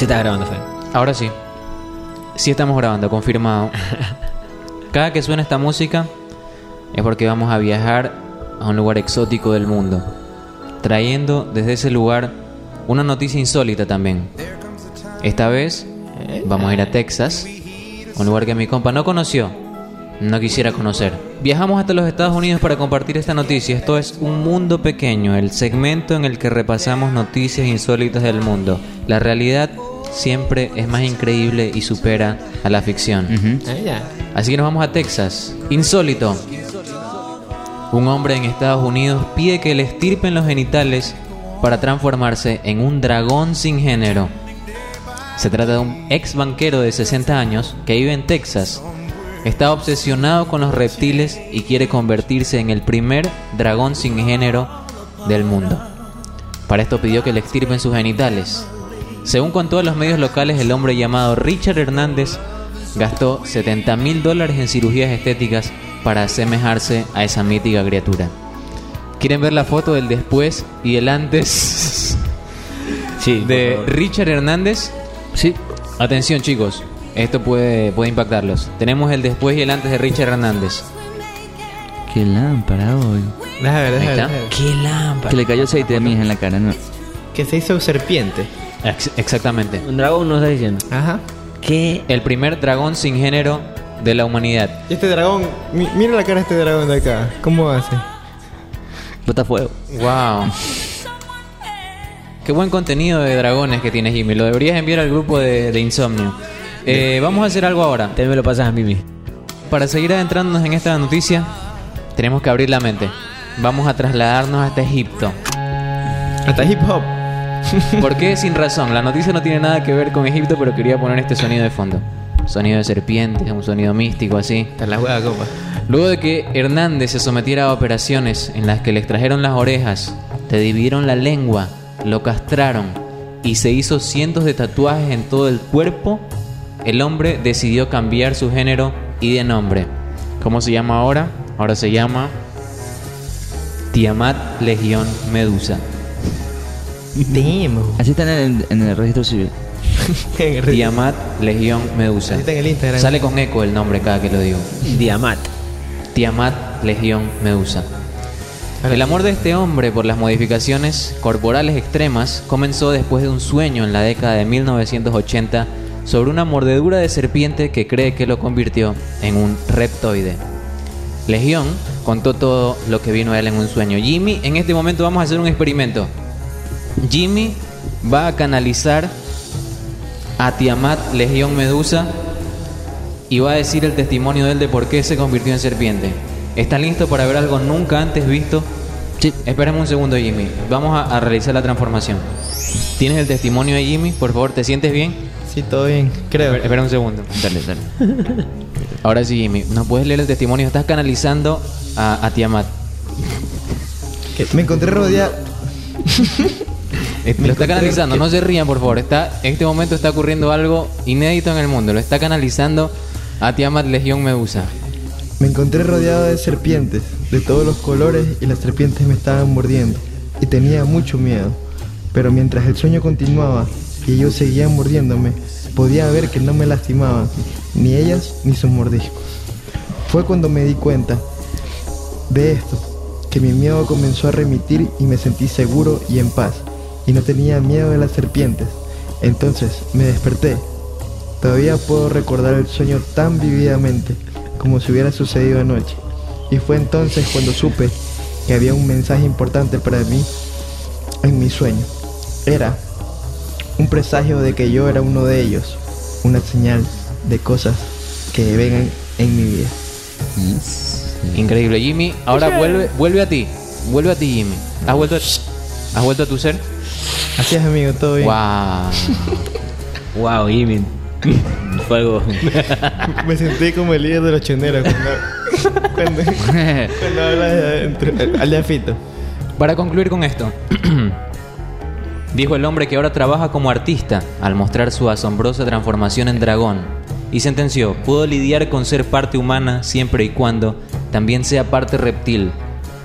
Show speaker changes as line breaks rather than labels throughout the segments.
Sí está grabando, Fe.
Ahora sí. Sí estamos grabando, confirmado. Cada que suena esta música es porque vamos a viajar a un lugar exótico del mundo, trayendo desde ese lugar una noticia insólita también. Esta vez vamos a ir a Texas, un lugar que mi compa no conoció, no quisiera conocer. Viajamos hasta los Estados Unidos para compartir esta noticia. Esto es Un Mundo Pequeño, el segmento en el que repasamos noticias insólitas del mundo. La realidad siempre es más increíble y supera a la ficción.
Ya.
Así que nos vamos a Texas. Insólito. Un hombre en Estados Unidos pide que le estirpen los genitales para transformarse en un dragón sin género. Se trata de un ex banquero de 60 años que vive en Texas. Está obsesionado con los reptiles y quiere convertirse en el primer dragón sin género del mundo. Para esto pidió que le extirpen sus genitales. Según contó a los medios locales, el hombre llamado Richard Hernández gastó 70 mil dólares en cirugías estéticas para asemejarse a esa mítica criatura. ¿Quieren ver la foto del después y el antes
Sí.
de. Richard Hernández?
Sí.
Atención chicos, esto puede, puede impactarlos. Tenemos el después y el antes de Richard Hernández.
Qué lámpara hoy.
Qué lámpara.
Que le cayó aceite de miel en la cara, ¿no?
Que se hizo serpiente.
Ex- exactamente.
Un dragón nos está diciendo.
Ajá.
¿Qué?
El primer dragón sin género de la humanidad.
Y este dragón, mi- mira la cara de este dragón de acá. ¿Cómo hace?
Bota fuego.
Wow. Qué buen contenido de dragones que tienes, Jimmy. Lo deberías enviar al grupo de, de Insomnio. Eh, vamos a hacer algo ahora.
Te me lo pasas a mismo.
Para seguir adentrándonos en esta noticia, tenemos que abrir la mente. Vamos a trasladarnos hasta Egipto.
Hasta hip hop.
¿Por qué? Sin razón. La noticia no tiene nada que ver con Egipto, pero quería poner este sonido de fondo. Sonido de serpientes, un sonido místico así.
Hasta la hueá, copa.
Luego de que Hernández se sometiera a operaciones en las que le extrajeron las orejas, le dividieron la lengua, lo castraron y se hizo cientos de tatuajes en todo el cuerpo, el hombre decidió cambiar su género y de nombre. ¿Cómo se llama ahora? Ahora se llama Tiamat Legión Medusa.
Damn.
Así está en el, en el registro civil.
Tiamat Legión Medusa.
Así está en el Instagram.
Sale con eco el nombre cada que lo digo.
Diamat.
Tiamat Legión Medusa. El amor de este hombre por las modificaciones corporales extremas comenzó después de un sueño en la década de 1980 sobre una mordedura de serpiente que cree que lo convirtió en un reptoide. Legión contó todo lo que vino a él en un sueño. Jimmy, en este momento vamos a hacer un experimento. Jimmy va a canalizar a Tiamat Legión Medusa y va a decir el testimonio de él de por qué se convirtió en serpiente. ¿Estás listo para ver algo nunca antes visto?
Sí.
Espérame un segundo, Jimmy. Vamos a, a realizar la transformación. ¿Tienes el testimonio de Jimmy? Por favor, ¿te sientes bien?
Sí, todo bien. Creo.
Espera, espera un segundo.
Dale, dale.
Ahora sí, Jimmy. ¿Nos puedes leer el testimonio? Estás canalizando a, a Tiamat.
Me encontré rodeado.
Lo está canalizando, no se rían, por favor. Está, en este momento está ocurriendo algo inédito en el mundo. Lo está canalizando a Tiamat Legión Medusa.
Me encontré rodeado de serpientes, de todos los colores, y las serpientes me estaban mordiendo. Y tenía mucho miedo. Pero mientras el sueño continuaba y ellos seguían mordiéndome, podía ver que no me lastimaban, ni ellas ni sus mordiscos. Fue cuando me di cuenta de esto, que mi miedo comenzó a remitir y me sentí seguro y en paz, y no tenía miedo de las serpientes. Entonces me desperté Todavía puedo recordar el sueño tan vividamente como si hubiera sucedido anoche. Y fue entonces cuando supe que había un mensaje importante para mí en mi sueño. Era un presagio de que yo era uno de ellos, una señal de cosas que vengan en mi vida.
Increíble, Jimmy. Ahora vuelve, vuelve a ti. Vuelve a ti, Jimmy. ¿Has vuelto a, ¿has vuelto a tu ser?
Así es, amigo, todo bien.
Wow.
Wow, Jimmy. Fue algo.
Me sentí como el líder de los choneros cuando, cuando, cuando habla de adentro. Al de.
Para concluir con esto, dijo el hombre que ahora trabaja como artista al mostrar su asombrosa transformación en dragón y sentenció, puedo lidiar con ser parte humana siempre y cuando también sea parte reptil,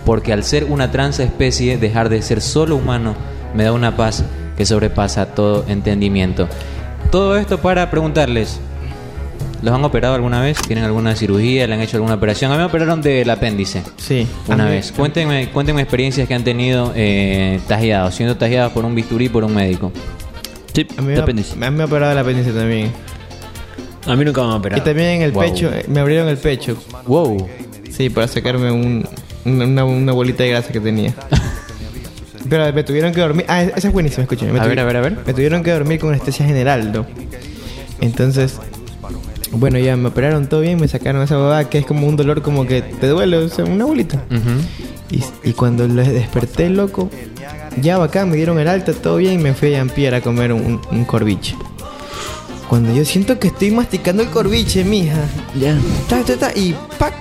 porque al ser una transespecie dejar de ser solo humano me da una paz que sobrepasa todo entendimiento. todo esto para preguntarles. ¿Los han operado alguna vez? ¿Tienen alguna cirugía? ¿Le han hecho alguna operación? A mí me operaron del apéndice.
Sí.
Una vez. Cuéntenme, cuéntenme experiencias que han tenido eh, tajeados, siendo tajeados por un bisturí por un médico.
Sí,
A mí,
de
me,
apéndice.
a mí me ha operado el apéndice también.
A mí nunca me han
Y
operado.
también en el
Wow.
pecho, eh, me abrieron el pecho.
Wow.
Sí, para sacarme un, una bolita de grasa que tenía. Pero me tuvieron que dormir. Ah, esa es buenísima, escúchame. Me
A ver, a ver, a ver.
Me tuvieron que dormir con anestesia general, ¿no? Entonces, bueno, ya me operaron todo bien, me sacaron esa bobada que es como un dolor como que te duele, o sea, una bolita. Y, y cuando le desperté, loco, ya bacán, me dieron el alta, todo bien, y me fui a Ampier a comer un, un corviche. Cuando yo siento que estoy masticando el corviche, mija,
Ya.
ta, ta, ta, y ¡pac!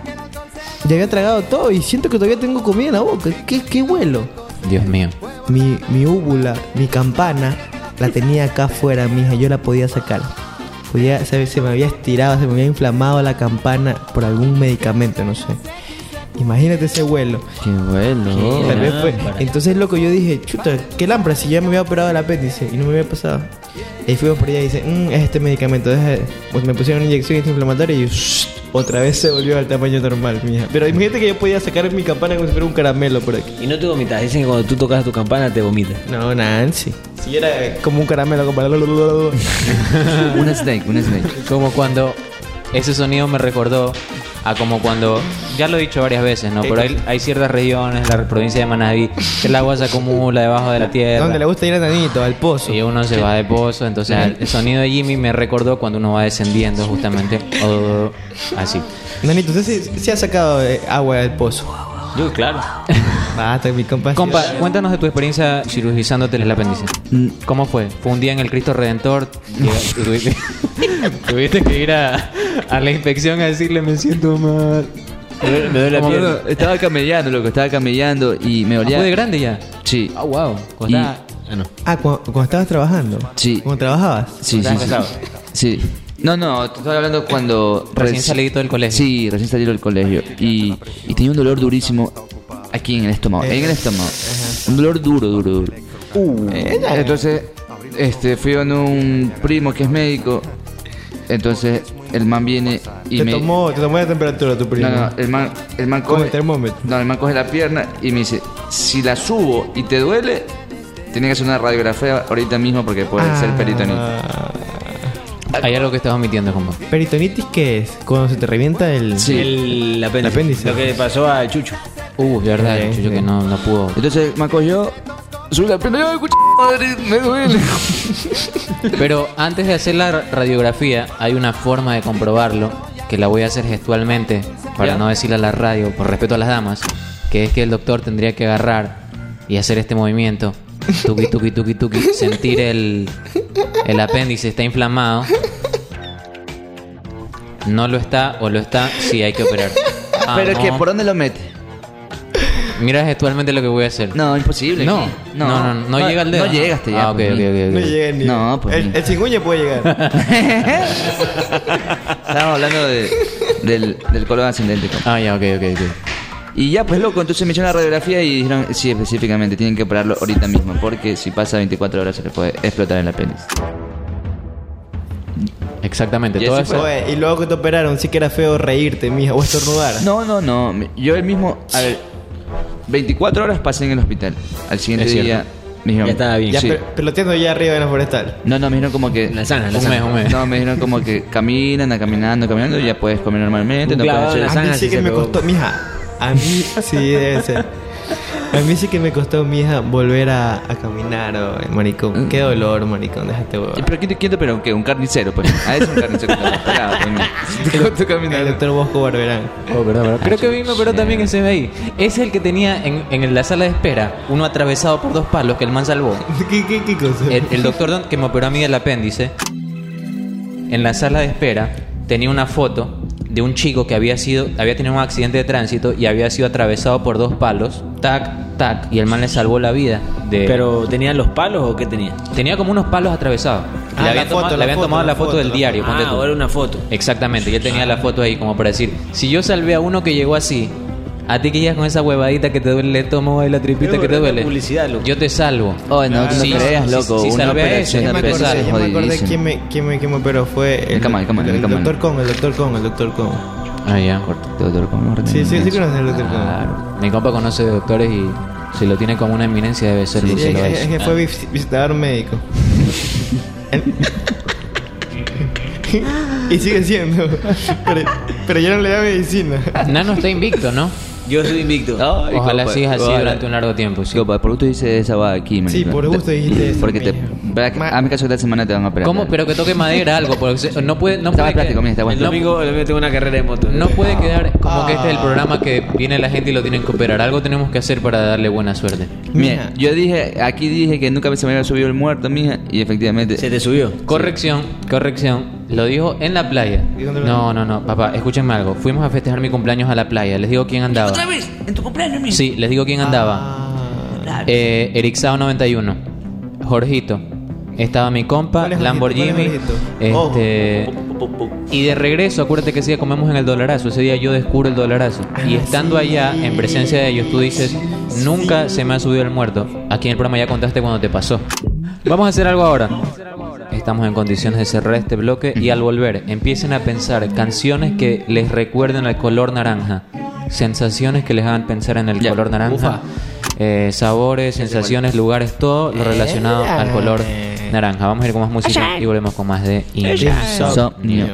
Ya había tragado todo y siento que todavía tengo comida en la boca. ¿Qué, qué vuelo?
Dios mío.
Mi, mi úvula, mi campana, la tenía acá afuera, mija. Yo la podía sacar. Podía, se, se me había estirado, se me había inflamado la campana por algún medicamento, no sé. Imagínate ese vuelo.
Qué bueno.
Tal vez fue-. Entonces, loco, yo dije, chuta, qué lámpara, si ya me había operado el apéndice y no me había pasado. Y fuimos por allá y dice, "Mm, es este medicamento. deja- Pues me pusieron una inyección antiinflamatoria y shh, otra vez se volvió al tamaño normal, mija. Pero imagínate que yo podía sacar mi campana como si fuera un caramelo por aquí.
Y no te vomitas. Dicen que cuando tú tocas tu campana te vomitas.
No, Nancy. Si era como un caramelo, como...
Un snake, un snake.
Como cuando ese sonido me recordó a como cuando, ya lo he dicho varias veces, ¿no? Pero hay, hay ciertas regiones, la provincia de Manabí, que el agua se acumula debajo de la tierra.
Donde le gusta ir a Nanito, al pozo.
Y uno se va de pozo, entonces el- sonido de Jimmy me recordó cuando uno va descendiendo justamente. o así.
Nanito, usted sí, sí ha sacado eh, agua del pozo.
Yo, claro.
Basta, mi compa.
Compa, cuéntanos de tu experiencia cirugizándote el apéndice.
Mm,
¿Cómo fue? ¿Fue un día en el Cristo Redentor? tuviste, tuviste que ir a, a la inspección a decirle me siento mal.
Me duele, me duele la
no, estaba camellando, loco, estaba camellando y me
Ah,
olía.
¿Fue de grande ya?
Sí.
Ah, wow.
Y-
Ah, no.
Ah, cu- cuando, estabas trabajando.
Sí.
Cuando trabajabas.
Sí, sí,
¿Estás
sí. Sí. No, no, te estaba hablando cuando...
Recién
reci-
salidito del colegio.
Sí, recién salí del colegio. Y, y tenía un dolor durísimo aquí en el estómago. En el estómago. Un dolor duro, duro, duro.
Eh,
Entonces, este, fui con un primo que es médico. Entonces, el man viene y
te,
me...
tomó, te tomó la temperatura tu primo.
No, no, el man, el man
Con
coge...
el termómetro.
No, el man coge la pierna y me dice, si la subo y te duele, tiene que hacer una radiografía ahorita mismo porque puede ser peritonitis.
Ah,
Hay algo que estás omitiendo, compa.
¿Peritonitis qué es? Cuando se te revienta el...
Sí.
El apéndice.
El apéndice.
Lo que le pasó a Chucho.
Uh, de verdad,
Sí,
Chucho, que no, no pudo.
Entonces, me cogió, subí la yo, escucha, madre, me duele.
Pero antes de hacer la ra- radiografía, hay una forma de comprobarlo que la voy a hacer gestualmente para
Ya.
no decirle a la radio, por respeto a las damas, que es que el doctor tendría que agarrar y hacer este movimiento. Tuki, tuki, tuki, tuki. Sentir el, el apéndice está inflamado. No lo está o lo está, sí hay que operar. Ah,
Pero es que. ¿por dónde lo mete?
Mira gestualmente lo que voy a hacer.
No, imposible.
No, no, no, no, llega al dedo.
No llegas, te
Ah, ok, ok, ok.
No llega ni...
No, pues
El, el puede llegar.
Estábamos hablando de, del, del colon ascendente. compa.
Ah, ya, ok, ok, ok.
Y ya, pues loco, entonces me hicieron la radiografía y dijeron, sí, específicamente, tienen que operarlo ahorita mismo, porque si pasa 24 horas se le puede explotar el apéndice.
Exactamente.
Y
todo eso-
Oye, y luego que te operaron, sí que era feo reírte, mija, o estornudar.
No, no, no. Yo el mismo, a ver, 24 horas pasé en el hospital. Al siguiente
Es cierto.
día me dijeron,
Ya estaba bien.
Ya
sí.
pe- peloteando ya arriba en la forestal.
No, no, me dijeron como que...
La sana, la
Un mes,
sana.
un mes.
No, me dijeron como que caminan, caminando, caminando, y ya puedes comer normalmente.
Un
No puedes
en
hacer...
la
A mí sí que me
pegó.
costó, mija. A mí sí debe ser. A mí sí que me costó, mija, volver a, a caminar, oh, maricón. Qué dolor, maricón, déjate, huevón.
Pero ¿quién te quiere, pero qué? Un carnicero, pues. Ah, es un carnicero te operado, pues. Te costó
El
caminar.
doctor Bosco Barberán.
Oh, verdad, verdad. Creo que vino, pero también ese ahí. Es el que tenía en, en la sala de espera uno atravesado por dos palos que el man salvó.
¿Qué, qué, qué cosa?
El, el doctor don- que me operó a mí el apéndice, en la sala de espera tenía una foto de un chico que había sido había tenido un accidente de tránsito y había sido atravesado por dos palos, tac, tac, y el man le salvó la vida. De,
¿Pero tenían los palos o qué tenía?
tenía como unos palos atravesados.
Ah,
le
la
habían,
foto,
tomado, le
la
habían
foto,
tomado
la
la foto,
foto,
del
la
diario.
Ah, ahora una foto.
Exactamente, y él tenía la foto ahí como para decir, si yo salvé a uno que llegó así, A ti que llegas con esa huevadita que te duele el estómago y la tripita
Pero
que te duele.
publicidad, loco.
Yo te salvo.
Oh, no, no
Sí,
creas,
sí,
loco.
sí,
una
salvé a ese,
operación de
me
me
acordé quién me, quién me, quién me operó. Fue el,
El el
el,
el
doctor Con, el doctor Con, el doctor Con.
Ah, ya.
Doctor, ¿cómo orden?
Sí, sí, sí conoces al doctor Con.
Claro. Mi compa conoce de doctores y si lo tiene como una eminencia debe ser
Sí, es,
es.
es que fue vis- visitar a un médico. y sigue siendo. Pero, pero ya no le da medicina.
Nano está invicto, ¿no?
Yo soy invicto.
Ojalá sigas así
ojalá.
durante un largo tiempo. Sí.
Compa, por gusto dice esa va aquí.
Sí, por gusto dijiste eso,
Porque te. A mi caso esta semana te van a operar.
¿Cómo? Pero que toque madera, algo. Porque se- no puede, no puede,
plástico,
que-
mira, está
El
bueno.
domingo, el domingo tengo una carrera de moto.
No puede quedar como que este es el
Ah.
programa que viene la gente y lo tienen que operar. Algo tenemos que hacer para darle buena suerte.
Mira,
Mija.
yo dije, aquí dije que nunca se me había subido el muerto, mija, y efectivamente.
Se te subió.
Corrección, corrección. Lo dijo en la playa.
¿Y dónde lo
No, no, no, papá, escúchenme algo. Fuimos a festejar mi cumpleaños a la playa. Les digo quién andaba.
¿Otra vez? ¿En tu cumpleaños, mija?
Sí, les digo quién andaba.
Ah,
Eh, Erixao 91. Jorgito. Estaba mi compa,
¿Cuál es Jorgito?
Lamborghini. Este. Y de regreso, acuérdate que ese día comemos en el dolarazo. Ese día yo descubro el dolarazo. Y
Ah,
estando
sí.
allá, en presencia de ellos, tú dices: Nunca se me ha subido el muerto. Aquí en el programa ya contaste cuando te pasó. Vamos a hacer algo ahora. Estamos en condiciones de cerrar este bloque y al volver empiecen a pensar canciones que les recuerden al color naranja, sensaciones que les hagan pensar en el
Ya,
color naranja, eh, sabores, sensaciones, lugares, todo lo relacionado al color naranja. Vamos a ir con más música y volvemos con más de Insomnio.